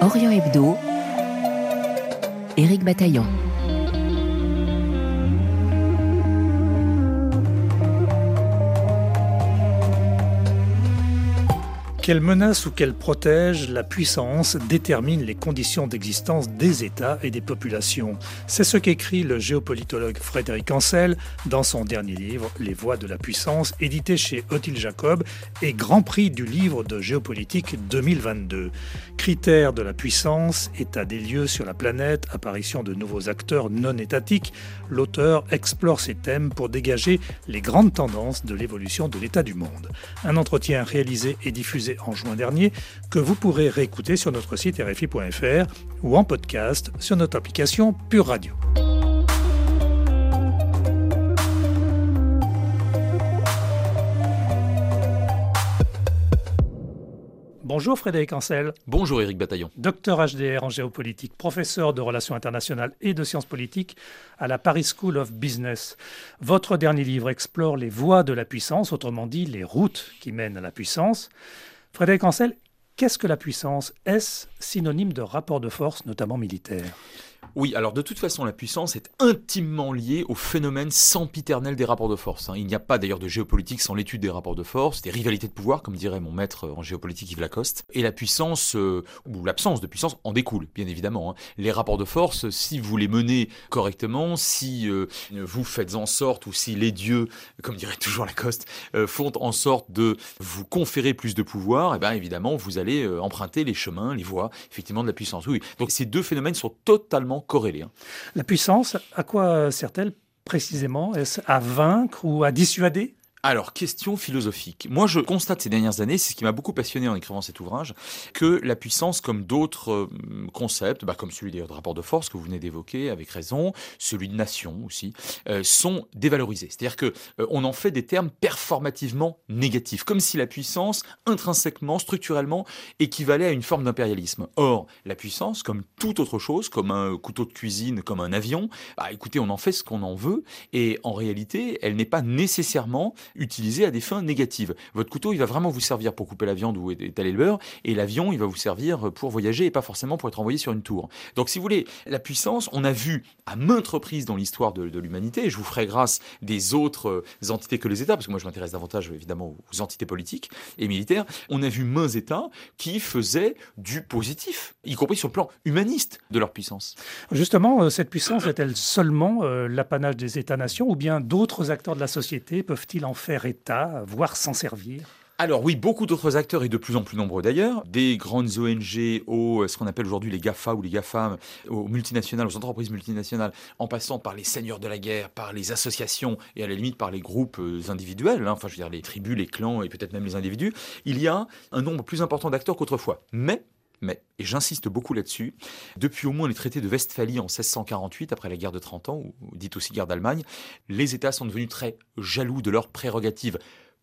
Orient Hebdo, Éric Bataillon. Quelle menace ou quelle protège la puissance détermine les conditions d'existence des États et des populations. C'est ce qu'écrit le géopolitologue Frédéric Ancel dans son dernier livre Les voies de la puissance, édité chez Othil Jacob et grand prix du livre de géopolitique 2022. Critères de la puissance, état des lieux sur la planète, apparition de nouveaux acteurs non étatiques, l'auteur explore ces thèmes pour dégager les grandes tendances de l'évolution de l'état du monde. Un entretien réalisé et diffusé en juin dernier que vous pourrez réécouter sur notre site rfi.fr ou en podcast sur notre application Pure Radio. Bonjour Frédéric Ancel. Bonjour Éric Bataillon. Docteur HDR en géopolitique, professeur de relations internationales et de sciences politiques à la Paris School of Business. Votre dernier livre explore les voies de la puissance, autrement dit les routes qui mènent à la puissance. Frédéric Ancel, qu'est-ce que la puissance? Est-ce synonyme de rapport de force, notamment militaire? Oui, alors de toute façon, la puissance est intimement liée au phénomène sempiternel des rapports de force. Hein. Il n'y a pas d'ailleurs de géopolitique sans l'étude des rapports de force, des rivalités de pouvoir, comme dirait mon maître en géopolitique Yves Lacoste. Et la puissance, euh, ou l'absence de puissance, en découle, bien évidemment. Hein. Les rapports de force, si vous les menez correctement, si euh, vous faites en sorte, ou si les dieux, comme dirait toujours Lacoste, euh, font en sorte de vous conférer plus de pouvoir, et eh bien évidemment, vous allez emprunter les chemins, les voies, effectivement, de la puissance. Oui, donc ces deux phénomènes sont totalement corrélés. Hein. La puissance, à quoi sert-elle précisément? Est-ce à vaincre ou à dissuader? Alors, question philosophique. Moi, je constate ces dernières années, c'est ce qui m'a beaucoup passionné en écrivant cet ouvrage, que la puissance, comme d'autres euh, concepts, bah, comme celui d'ailleurs de rapport de force que vous venez d'évoquer avec raison, celui de nation aussi, euh, sont dévalorisés. C'est-à-dire que euh, on en fait des termes performativement négatifs, comme si la puissance, intrinsèquement, structurellement, équivalait à une forme d'impérialisme. Or, la puissance, comme toute autre chose, comme un couteau de cuisine, comme un avion, bah, écoutez, on en fait ce qu'on en veut, et en réalité, elle n'est pas nécessairement utilisé à des fins négatives. Votre couteau, il va vraiment vous servir pour couper la viande ou étaler le beurre, et l'avion, il va vous servir pour voyager et pas forcément pour être envoyé sur une tour. Donc, si vous voulez, la puissance, on a vu à maintes reprises dans l'histoire de, l'humanité, et je vous ferai grâce des autres euh, entités que les États, parce que moi je m'intéresse davantage évidemment aux entités politiques et militaires, on a vu maints États qui faisaient du positif, y compris sur le plan humaniste de leur puissance. Justement, euh, cette puissance est-elle seulement euh, l'apanage des États-nations, ou bien d'autres acteurs de la société peuvent-ils en faire état, voire s'en servir alors oui, beaucoup d'autres acteurs et de plus en plus nombreux d'ailleurs, des grandes ONG aux ce qu'on appelle aujourd'hui les GAFA ou les GAFAM, aux multinationales, aux entreprises multinationales, en passant par les seigneurs de la guerre, par les associations et à la limite par les groupes euh, individuels, hein, enfin je veux dire les tribus, les clans et peut-être même les individus, il y a un nombre plus important d'acteurs qu'autrefois. Mais mais, et j'insiste beaucoup là-dessus, depuis au moins les traités de Westphalie en 1648, après la guerre de 30 ans, ou dite aussi guerre d'Allemagne, les États sont devenus très jaloux de leurs prérogatives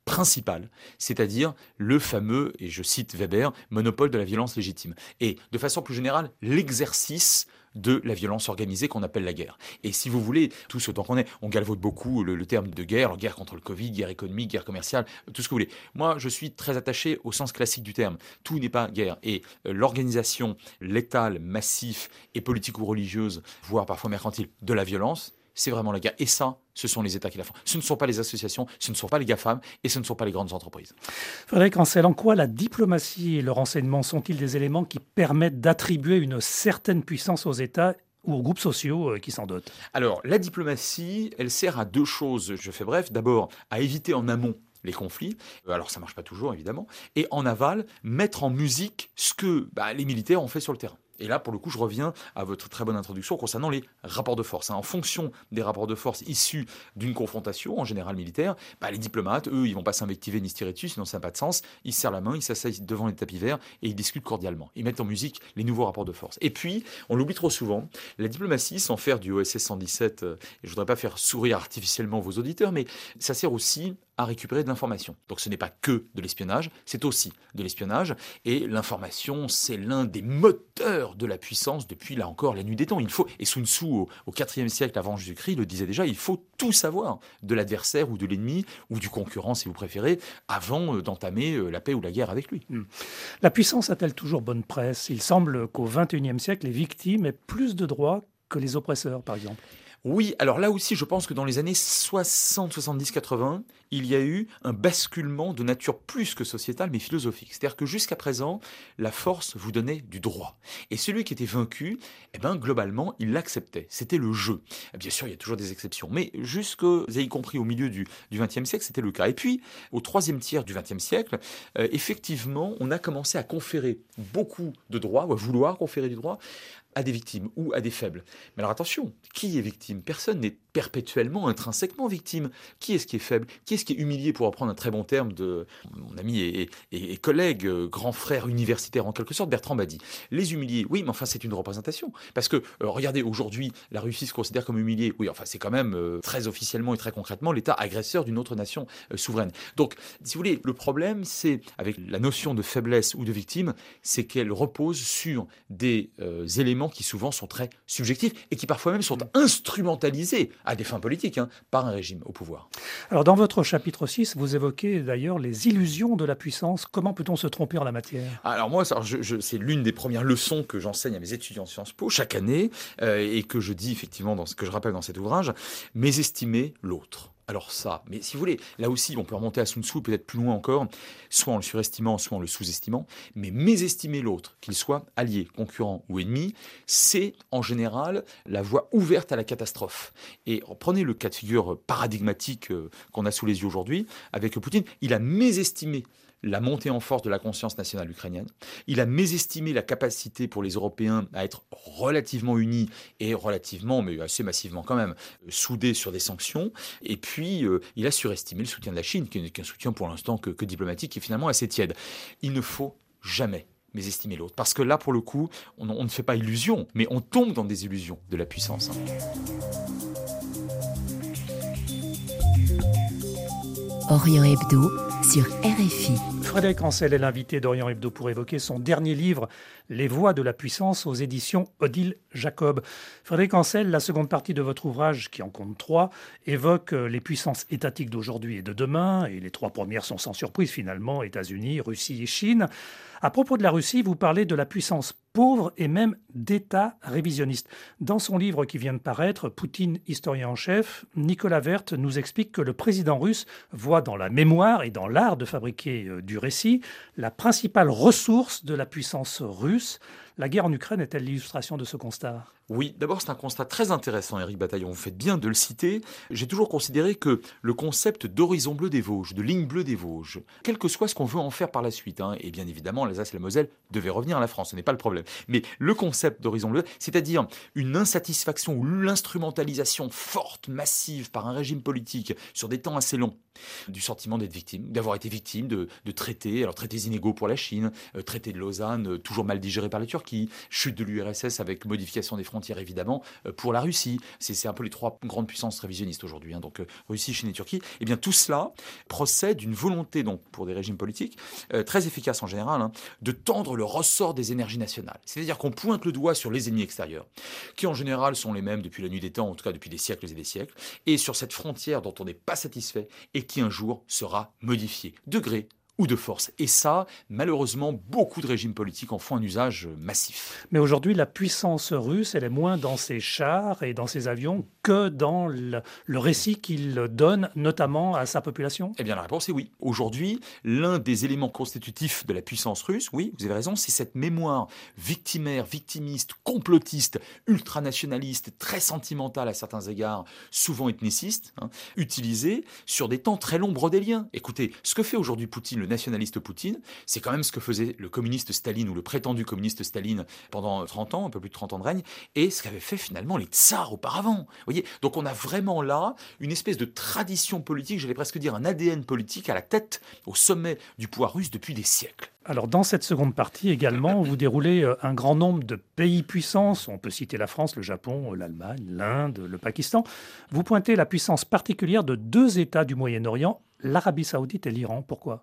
principales, c'est-à-dire le fameux, et je cite Weber, monopole de la violence légitime. Et de façon plus générale, l'exercice de la violence organisée qu'on appelle la guerre. Et si vous voulez, tout ce temps qu'on est, on galvaude beaucoup le, terme de guerre, guerre contre le Covid, guerre économique, guerre commerciale, tout ce que vous voulez. Moi, je suis très attaché au sens classique du terme. Tout n'est pas guerre. Et euh, l'organisation létale, massif et politique ou religieuse, voire parfois mercantile, de la violence, c'est vraiment la guerre. Et ça, ce sont les États qui la font. Ce ne sont pas les associations, ce ne sont pas les GAFAM et ce ne sont pas les grandes entreprises. Frédéric Ancel, en quoi la diplomatie et le renseignement sont-ils des éléments qui permettent d'attribuer une certaine puissance aux États ou aux groupes sociaux euh, qui s'en dotent? Alors, la diplomatie, elle sert à deux choses, je fais bref. D'abord, à éviter en amont les conflits. Euh, alors ça marche pas toujours évidemment. Et en aval, mettre en musique ce que bah, les militaires ont fait sur le terrain. Et là, pour le coup, je reviens à votre très bonne introduction concernant les rapports de force. Hein. En fonction des rapports de force issus d'une confrontation, en général militaire, bah, les diplomates, eux, ils vont pas s'invectiver ni se tirer dessus, sinon ça n'a pas de sens. Ils se serrent la main, ils s'asseyent devant les tapis verts et ils discutent cordialement. Ils mettent en musique les nouveaux rapports de force. Et puis, on l'oublie trop souvent, la diplomatie, sans faire du OSS 117, euh, et je voudrais pas faire sourire artificiellement vos auditeurs, mais ça sert aussi à récupérer de l'information. Donc ce n'est pas que de l'espionnage, c'est aussi de l'espionnage. Et l'information, c'est l'un des moteurs de la puissance depuis, là encore, la nuit des temps. Il faut, et Sun Tzu, au, IVe siècle avant Jésus-Christ, le disait déjà, il faut tout savoir de l'adversaire ou de l'ennemi, ou du concurrent, si vous préférez, avant euh, d'entamer euh, la paix ou la guerre avec lui. Hmm. La puissance a-t-elle toujours bonne presse? Il semble qu'au XXIe siècle, les victimes aient plus de droits que les oppresseurs, par exemple. Oui, alors là aussi, je pense que dans les années 60, 70, 80, il y a eu un basculement de nature plus que sociétale, mais philosophique. C'est-à-dire que jusqu'à présent, la force vous donnait du droit. Et celui qui était vaincu, eh ben, globalement, il l'acceptait. C'était le jeu. Bien sûr, il y a toujours des exceptions, mais jusque, y compris au milieu du XXe siècle, c'était le cas. Et puis, au troisième tiers du XXe siècle, euh, effectivement, on a commencé à conférer beaucoup de droits, ou à vouloir conférer du droit à des victimes ou à des faibles. Mais alors attention, qui est victime? Personne n'est perpétuellement, intrinsèquement victime. Qui est-ce qui est faible? Qui est-ce qui est humilié, pour reprendre un très bon terme de mon ami et, collègue, euh, grand frère universitaire en quelque sorte, Bertrand Badi? Les humiliés, oui, mais enfin c'est une représentation. Parce que, euh, regardez, aujourd'hui, la Russie se considère comme humiliée. Oui, enfin c'est quand même euh, très officiellement et très concrètement l'État agresseur d'une autre nation souveraine. Donc, si vous voulez, le problème, c'est, avec la notion de faiblesse ou de victime, c'est qu'elle repose sur des éléments qui souvent sont très subjectifs et qui parfois même sont instrumentalisés à des fins politiques, hein, par un régime au pouvoir. Alors dans votre chapitre 6, vous évoquez d'ailleurs les illusions de la puissance. Comment peut-on se tromper en la matière? Alors moi, c'est l'une des premières leçons que j'enseigne à mes étudiants en Sciences Po chaque année euh, et que je dis effectivement, dans ce que je rappelle dans cet ouvrage, mésestimer l'autre alors ça, mais si vous voulez, là aussi, on peut remonter à Sun Tzu, peut-être plus loin encore, soit en le surestimant, soit en le sous-estimant, mais mésestimer l'autre, qu'il soit allié, concurrent ou ennemi, c'est en général la voie ouverte à la catastrophe. Et prenez le cas de figure paradigmatique euh, qu'on a sous les yeux aujourd'hui, avec Poutine, il a mésestimé la montée en force de la conscience nationale ukrainienne. Il a mésestimé la capacité pour les Européens à être relativement unis et relativement, mais assez massivement quand même, soudés sur des sanctions. Et puis, euh, il a surestimé le soutien de la Chine, qui n'est qu'un soutien pour l'instant que, diplomatique et finalement assez tiède. Il ne faut jamais mésestimer l'autre. Parce que là, pour le coup, on, on, ne fait pas illusion, mais on tombe dans des illusions de la puissance. Orient Hebdo sur RFI. Frédéric Ancel est l'invité d'Orient Hebdo pour évoquer son dernier livre, Les voix de la puissance, aux éditions Odile Jacob. Frédéric Ancel, la seconde partie de votre ouvrage, qui en compte trois, évoque euh, les puissances étatiques d'aujourd'hui et de demain, et les trois premières sont sans surprise finalement, États-Unis, Russie et Chine. À propos de la Russie, vous parlez de la puissance pauvre et même d'État révisionniste. Dans son livre qui vient de paraître, Poutine, historien en chef, Nicolas Vert nous explique que le président russe voit dans la mémoire et dans l'art de fabriquer euh, du la principale ressource de la puissance russe. La guerre en Ukraine est-elle l'illustration de ce constat? Oui, d'abord c'est un constat très intéressant, Eric Bataillon, vous faites bien de le citer. J'ai toujours considéré que le concept d'horizon bleu des Vosges, de ligne bleue des Vosges, quel que soit ce qu'on veut en faire par la suite, hein, et bien évidemment l'Alsace et la Moselle devaient revenir à la France, ce n'est pas le problème, mais le concept d'horizon bleu, c'est-à-dire une insatisfaction ou l'instrumentalisation forte, massive par un régime politique sur des temps assez longs, du sentiment d'être victime, d'avoir été victime de, traités, alors traités inégaux pour la Chine, euh, traités de Lausanne euh, toujours mal digérés par la Turquie, chute de l'URSS avec modification des frontières évidemment euh, pour la Russie. C'est un peu les trois grandes puissances révisionnistes aujourd'hui, hein, donc Russie, Chine et Turquie. Et eh bien tout cela procède d'une volonté donc pour des régimes politiques très efficaces en général hein, de tendre le ressort des énergies nationales. C'est-à-dire qu'on pointe le doigt sur les ennemis extérieurs, qui en général sont les mêmes depuis la nuit des temps, en tout cas depuis des siècles et des siècles, et sur cette frontière dont on n'est pas satisfait et qui un jour sera modifié, de gré ou de force. Et ça, malheureusement, beaucoup de régimes politiques en font un usage massif. Mais aujourd'hui, la puissance russe, elle est moins dans ses chars et dans ses avions que dans le, récit qu'il donne, notamment à sa population Eh bien, la réponse est oui. Aujourd'hui, l'un des éléments constitutifs de la puissance russe, oui, vous avez raison, c'est cette mémoire victimaire, victimiste, complotiste, ultranationaliste, très sentimentale à certains égards, souvent ethniciste, hein, utilisée sur des temps très longs brodéliens. Écoutez, ce que fait aujourd'hui Poutine, nationaliste Poutine, c'est quand même ce que faisait le communiste Staline ou le prétendu communiste Staline pendant 30 ans, un peu plus de 30 ans de règne, et ce qu'avaient fait finalement les tsars auparavant. Vous voyez Donc on a vraiment là une espèce de tradition politique, j'allais presque dire un ADN politique à la tête, au sommet du pouvoir russe depuis des siècles. Alors dans cette seconde partie également, vous déroulez euh, un grand nombre de pays puissances, on peut citer la France, le Japon, l'Allemagne, l'Inde, le Pakistan. Vous pointez la puissance particulière de deux États du Moyen-Orient, l'Arabie saoudite et l'Iran. Pourquoi?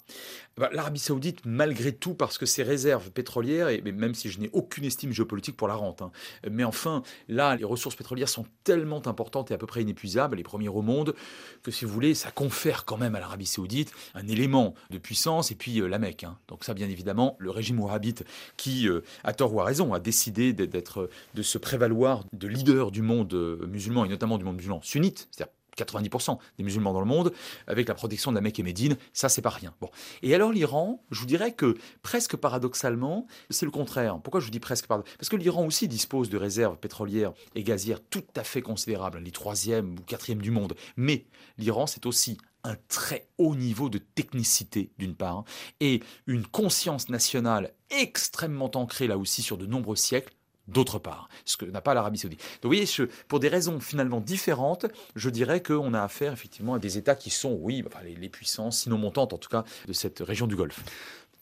Bah, L'Arabie saoudite, malgré tout, parce que ses réserves pétrolières, et même si je n'ai aucune estime géopolitique pour la rente, hein, mais enfin, là, les ressources pétrolières sont tellement importantes et à peu près inépuisables, les premières au monde, que si vous voulez, ça confère quand même à l'Arabie saoudite un élément de puissance, et puis euh, la Mecque. Hein. Donc ça, bien évidemment, le régime wahhabite, qui, euh, à tort ou à raison, a décidé d'être, de se prévaloir de leader du monde euh, musulman, et notamment du monde musulman sunnite, c'est-à-dire 90% des musulmans dans le monde, avec la protection de la Mecque et Médine, ça c'est pas rien. Bon. Et alors l'Iran, je vous dirais que presque paradoxalement, c'est le contraire. Pourquoi je vous dis presque paradoxalement? Parce que l'Iran aussi dispose de réserves pétrolières et gazières tout à fait considérables, les troisième ou quatrième du monde. Mais l'Iran, c'est aussi un très haut niveau de technicité d'une part, et une conscience nationale extrêmement ancrée là aussi sur de nombreux siècles d'autre part, ce que n'a pas l'Arabie saoudite. Donc vous voyez, pour des raisons finalement différentes, je dirais qu'on a affaire effectivement à des États qui sont, oui, les puissances, sinon montantes en tout cas, de cette région du Golfe.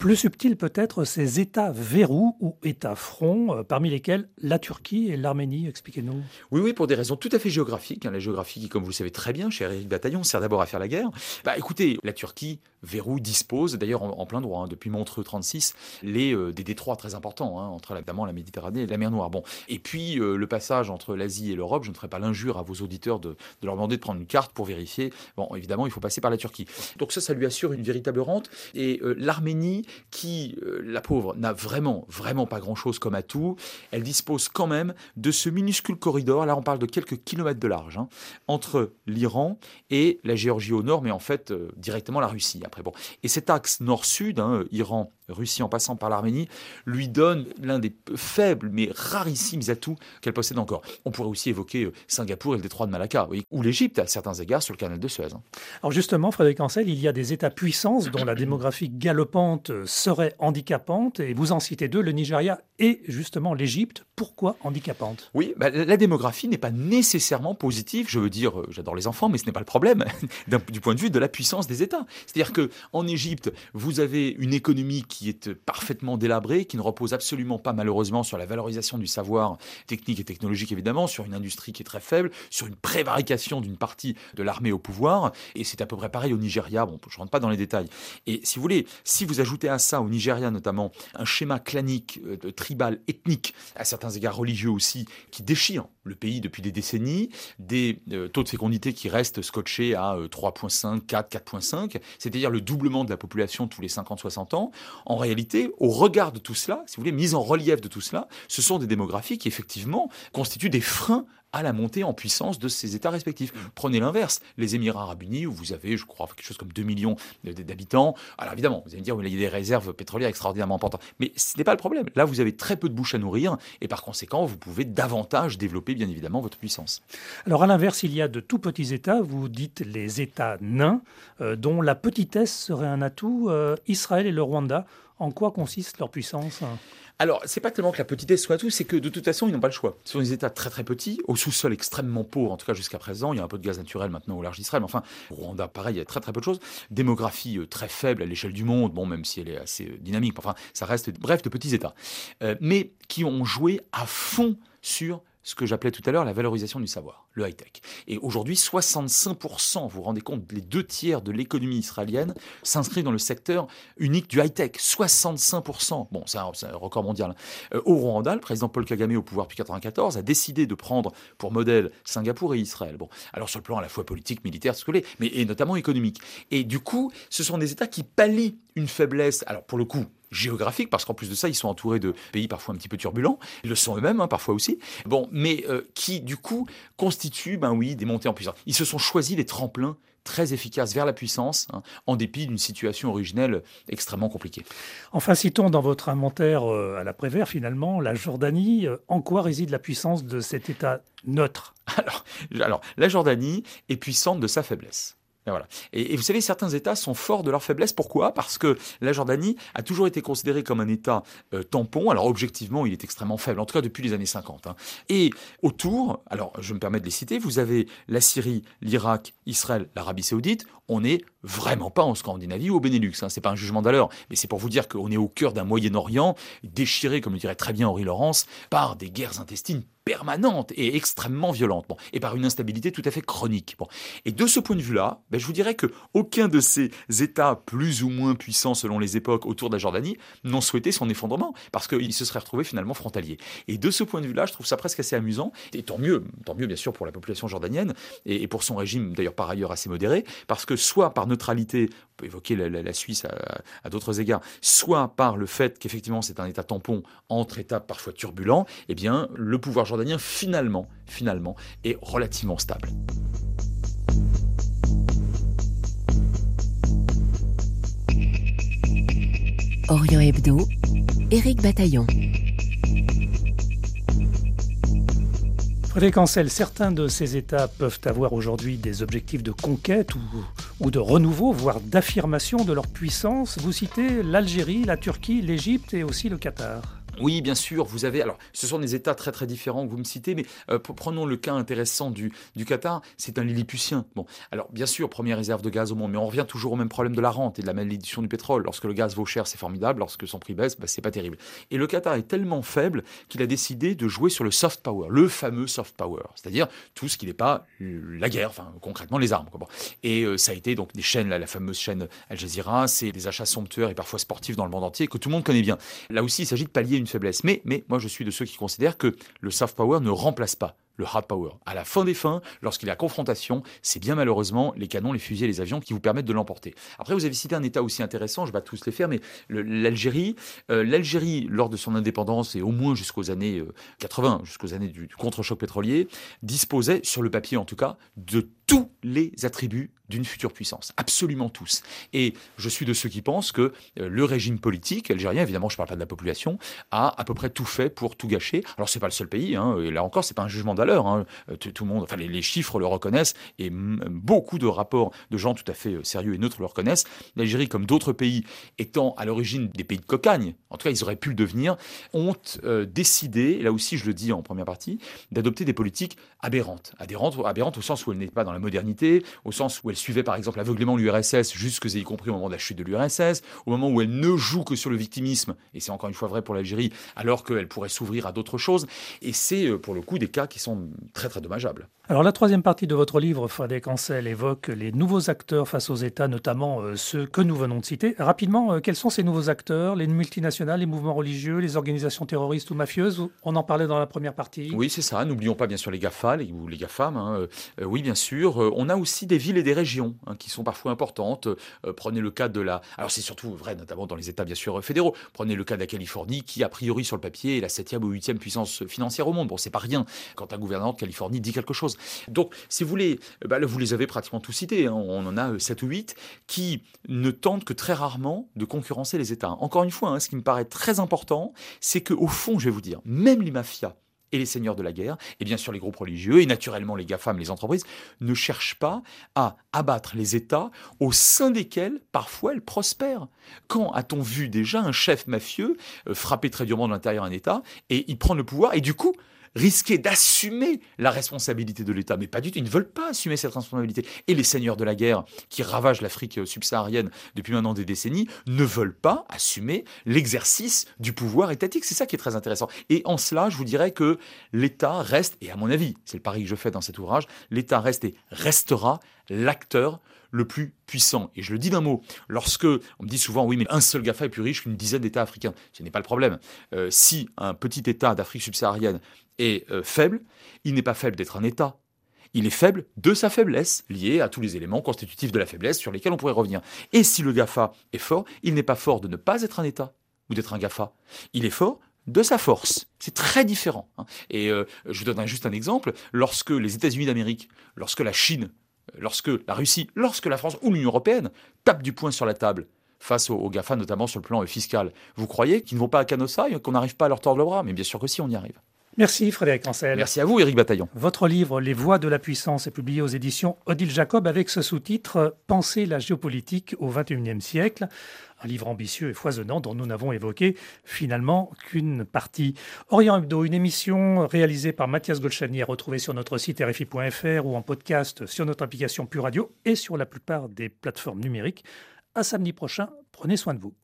Plus subtil peut-être ces États verrous ou États fronts, euh, parmi lesquels la Turquie et l'Arménie, expliquez-nous. Oui, oui, pour des raisons tout à fait géographiques. Hein. la géographie comme vous le savez très bien, cher Éric Bataillon, sert d'abord à faire la guerre. Bah écoutez, la Turquie, verrou, dispose, d'ailleurs en, plein droit, hein, depuis Montreux 36, les, euh, des détroits très importants, hein, entre évidemment la Méditerranée et la mer Noire. Bon. Et puis euh, le passage entre l'Asie et l'Europe, je ne ferai pas l'injure à vos auditeurs de, de, leur demander de prendre une carte pour vérifier. Bon, évidemment, il faut passer par la Turquie. Donc ça, ça lui assure une véritable rente. Et l'Arménie, qui, euh, la pauvre, n'a vraiment, vraiment pas grand-chose comme atout, elle dispose quand même de ce minuscule corridor, là on parle de quelques kilomètres de large, hein, entre l'Iran et la Géorgie au nord, mais en fait euh, directement la Russie après. Bon. Et cet axe nord-sud, hein, Iran, Russie en passant par l'Arménie, lui donne l'un des faibles mais rarissimes atouts qu'elle possède encore. On pourrait aussi évoquer euh, Singapour et le détroit de Malacca, ou l'Égypte à certains égards sur le canal de Suez. Hein. Alors justement, Frédéric Ancel, il y a des États-puissances dont la démographie galopante serait handicapante, et vous en citez deux, le Nigeria et justement l'Égypte. Pourquoi handicapante? Oui, bah, la démographie n'est pas nécessairement positive. Je veux dire, euh, j'adore les enfants, mais ce n'est pas le problème du point de vue de la puissance des États. C'est-à-dire que en Égypte, vous avez une économie qui est parfaitement délabrée, qui ne repose absolument pas malheureusement sur la valorisation du savoir technique et technologique évidemment, sur une industrie qui est très faible, sur une prévarication d'une partie de l'armée au pouvoir. Et c'est à peu près pareil au Nigeria. Bon, je rentre pas dans les détails. Et si vous voulez, si vous ajoutez à ça au Nigeria notamment un schéma clanique, euh, tribal, ethnique, à certains égards religieux aussi, qui déchire le pays depuis des décennies, des euh, taux de fécondité qui restent scotchés à 3,5, 4, 4,5, c'est-à-dire le doublement de la population tous les 50-60 ans. En réalité, au regard de tout cela, si vous voulez, mise en relief de tout cela, ce sont des démographies qui effectivement constituent des freins à la montée en puissance de ces États respectifs. Mm. Prenez l'inverse, les Émirats arabes unis, où vous avez, je crois, quelque chose comme 2 millions d'habitants. Alors évidemment, vous allez me dire, il y a des réserves pétrolières extraordinairement importantes. Mais ce n'est pas le problème. Là, vous avez très peu de bouches à nourrir, et par conséquent, vous pouvez davantage développer, bien évidemment, votre puissance. Alors à l'inverse, il y a de tout petits États, vous dites les États nains, euh, dont la petitesse serait un atout. Euh, Israël et le Rwanda, en quoi consiste leur puissance? Alors, c'est pas tellement que la petitesse soit tout, c'est que de toute façon, ils n'ont pas le choix. Ce sont des États très très petits, au sous-sol extrêmement pauvre, en tout cas jusqu'à présent. Il y a un peu de gaz naturel maintenant au large d'Israël, mais enfin, au Rwanda, pareil, il y a très très peu de choses. Démographie euh, très faible à l'échelle du monde, bon, même si elle est assez euh, dynamique, enfin, ça reste, bref, de petits États. Euh, mais qui ont joué à fond sur ce que j'appelais tout à l'heure la valorisation du savoir, le high-tech. Et aujourd'hui, 65%, vous vous rendez compte, les deux tiers de l'économie israélienne s'inscrivent dans le secteur unique du high-tech. 65%. Bon, c'est un, record mondial. Euh, au Rwanda, le président Paul Kagame, au pouvoir depuis 1994, a décidé de prendre pour modèle Singapour et Israël. Bon, alors sur le plan à la fois politique, militaire, ce que mais et notamment économique. Et du coup, ce sont des États qui pallient une faiblesse. Alors pour le coup, géographique, parce qu'en plus de ça, ils sont entourés de pays parfois un petit peu turbulents, ils le sont eux-mêmes, hein, parfois aussi, bon, mais euh, qui, du coup, constituent, ben oui, des montées en puissance. Ils se sont choisis des tremplins très efficaces vers la puissance, hein, en dépit d'une situation originelle extrêmement compliquée. Enfin, citons dans votre inventaire euh, à l'après-vert, finalement, la Jordanie. Euh, en quoi réside la puissance de cet État neutre? Alors, alors, la Jordanie est puissante de sa faiblesse. Et, voilà. et, vous savez, certains États sont forts de leur faiblesse. Pourquoi? Parce que la Jordanie a toujours été considérée comme un État euh, tampon. Alors objectivement, il est extrêmement faible, en tout cas depuis les années 50. Hein. Et autour, alors je me permets de les citer, vous avez la Syrie, l'Irak, Israël, l'Arabie saoudite. On n'est vraiment pas en Scandinavie ou au Benelux. Hein. C'est pas un jugement d'allure, mais c'est pour vous dire qu'on est au cœur d'un Moyen-Orient déchiré, comme le dirait très bien Henri Laurence, par des guerres intestines permanente et extrêmement violente, et par une instabilité tout à fait chronique. Et de ce point de vue-là, ben, je vous dirais que aucun de ces États plus ou moins puissants selon les époques autour de la Jordanie n'ont souhaité son effondrement, parce qu'ils se seraient retrouvés finalement frontaliers. Et de ce point de vue-là, je trouve ça presque assez amusant, et tant mieux, tant mieux bien sûr pour la population jordanienne, et, pour son régime d'ailleurs par ailleurs assez modéré, parce que soit par neutralité, on peut évoquer la, Suisse à, à d'autres égards, soit par le fait qu'effectivement c'est un État tampon entre États parfois turbulents, eh bien le pouvoir jordanien finalement, finalement, est relativement stable. Orient Hebdo, Éric Bataillon. Frédéric Ancel, certains de ces États peuvent avoir aujourd'hui des objectifs de conquête ou, ou de renouveau, voire d'affirmation de leur puissance. Vous citez l'Algérie, la Turquie, l'Égypte et aussi le Qatar. Oui, bien sûr, vous avez. Alors, ce sont des États très très différents que vous me citez, mais euh, prenons le cas intéressant du, du Qatar. C'est un Lilliputien. Bon, alors bien sûr, première réserve de gaz au monde, mais on revient toujours au même problème de la rente et de la malédiction du pétrole. Lorsque le gaz vaut cher, c'est formidable. Lorsque son prix baisse, bah, c'est pas terrible. Et le Qatar est tellement faible qu'il a décidé de jouer sur le soft power, le fameux soft power, c'est-à-dire tout ce qui n'est pas la guerre, enfin concrètement les armes. Et euh, ça a été donc des chaînes, la fameuse chaîne Al Jazeera, c'est des achats somptuaires et parfois sportifs dans le monde entier que tout le monde connaît bien. Là aussi, il s'agit de pallier une faiblesse. Mais, moi, je suis de ceux qui considèrent que le soft power ne remplace pas le hard power. À la fin des fins, lorsqu'il y a confrontation, c'est bien malheureusement les canons, les fusils et les avions qui vous permettent de l'emporter. Après, vous avez cité un État aussi intéressant, je vais pas tous les faire, mais l'Algérie, euh, l'Algérie, lors de son indépendance et au moins jusqu'aux années 80, euh, jusqu'aux années du, contre-choc pétrolier, disposait, sur le papier en tout cas, de tous les attributs d'une future puissance, absolument tous. Et je suis de ceux qui pensent que euh, le régime politique algérien, évidemment, je ne parle pas de la population, a à peu près tout fait pour tout gâcher. Alors c'est pas le seul pays, hein, et là encore, c'est pas un jugement d'alors Hein. Euh, tout, le monde, enfin les, chiffres le reconnaissent et beaucoup de rapports de gens tout à fait euh, sérieux et neutres le reconnaissent. L'Algérie, comme d'autres pays, étant à l'origine des pays de cocagne, en tout cas ils auraient pu le devenir, ont euh, décidé, là aussi je le dis en première partie, d'adopter des politiques aberrantes. Aberrantes, aberrantes au sens où elles n'étaient pas dans la modernité, au sens où elles suivaient par exemple aveuglément l'URSS, jusque y compris au moment de la chute de l'URSS, au moment où elles ne jouent que sur le victimisme, et c'est encore une fois vrai pour l'Algérie, alors qu'elles pourraient s'ouvrir à d'autres choses. Et c'est pour le coup des cas qui sont très très dommageable. Alors la troisième partie de votre livre, Frédéric Ancel, évoque les nouveaux acteurs face aux États, notamment euh, ceux que nous venons de citer. Rapidement, euh, quels sont ces nouveaux acteurs? Les multinationales, les mouvements religieux, les organisations terroristes ou mafieuses? On en parlait dans la première partie. Oui, c'est ça. N'oublions pas bien sûr les GAFA les, ou les GAFAM. Hein. Euh, oui, bien sûr. On a aussi des villes et des régions hein, qui sont parfois importantes. prenez le cas de la... Alors c'est surtout vrai notamment dans les États bien sûr fédéraux. Prenez le cas de la Californie qui a priori sur le papier est la septième ou huitième puissance financière au monde. Bon, c'est pas rien quand un gouverneur de Californie dit quelque chose. Donc, si vous voulez, bah, vous les avez pratiquement tous cités, hein. on en a 7 euh, ou 8, qui ne tentent que très rarement de concurrencer les États. Encore une fois, hein, ce qui me paraît très important, c'est qu'au fond, je vais vous dire, même les mafias, et les seigneurs de la guerre, et bien sûr les groupes religieux, et naturellement les GAFAM, les entreprises, ne cherchent pas à abattre les États au sein desquels parfois elles prospèrent. Quand a-t-on vu déjà un chef mafieux euh, frapper très durement de l'intérieur un État, et il prend le pouvoir, et du coup risquer d'assumer la responsabilité de l'État. Mais pas du tout, ils ne veulent pas assumer cette responsabilité. Et les seigneurs de la guerre qui ravagent l'Afrique subsaharienne depuis maintenant des décennies ne veulent pas assumer l'exercice du pouvoir étatique. C'est ça qui est très intéressant. Et en cela, je vous dirais que l'État reste, et à mon avis, c'est le pari que je fais dans cet ouvrage, l'État reste et restera l'acteur le plus puissant. Et je le dis d'un mot, lorsque on me dit souvent oui mais un seul GAFA est plus riche qu'une dizaine d'États africains, ce n'est pas le problème. Euh, si un petit État d'Afrique subsaharienne est euh, faible, il n'est pas faible d'être un État. Il est faible de sa faiblesse, liée à tous les éléments constitutifs de la faiblesse sur lesquels on pourrait revenir. Et si le GAFA est fort, il n'est pas fort de ne pas être un État ou d'être un GAFA. Il est fort de sa force. C'est très différent. Hein. Et euh, je vous donne juste un exemple. Lorsque les États-Unis d'Amérique, lorsque la Chine, lorsque la Russie, lorsque la France ou l'Union européenne tapent du poing sur la table face aux, GAFA, notamment sur le plan fiscal, vous croyez qu'ils ne vont pas à Canossa et qu'on n'arrive pas à leur tordre le bras? Mais bien sûr que si, on y arrive. Merci Frédéric Ancel. Merci à vous Éric Bataillon. Votre livre Les voix de la puissance est publié aux éditions Odile Jacob avec ce sous-titre Penser la géopolitique au XXIe siècle. Un livre ambitieux et foisonnant dont nous n'avons évoqué finalement qu'une partie. Orient Hebdo, une émission réalisée par Mathias Golchani à retrouver sur notre site rfi.fr ou en podcast sur notre application Pure Radio et sur la plupart des plateformes numériques. À samedi prochain, prenez soin de vous.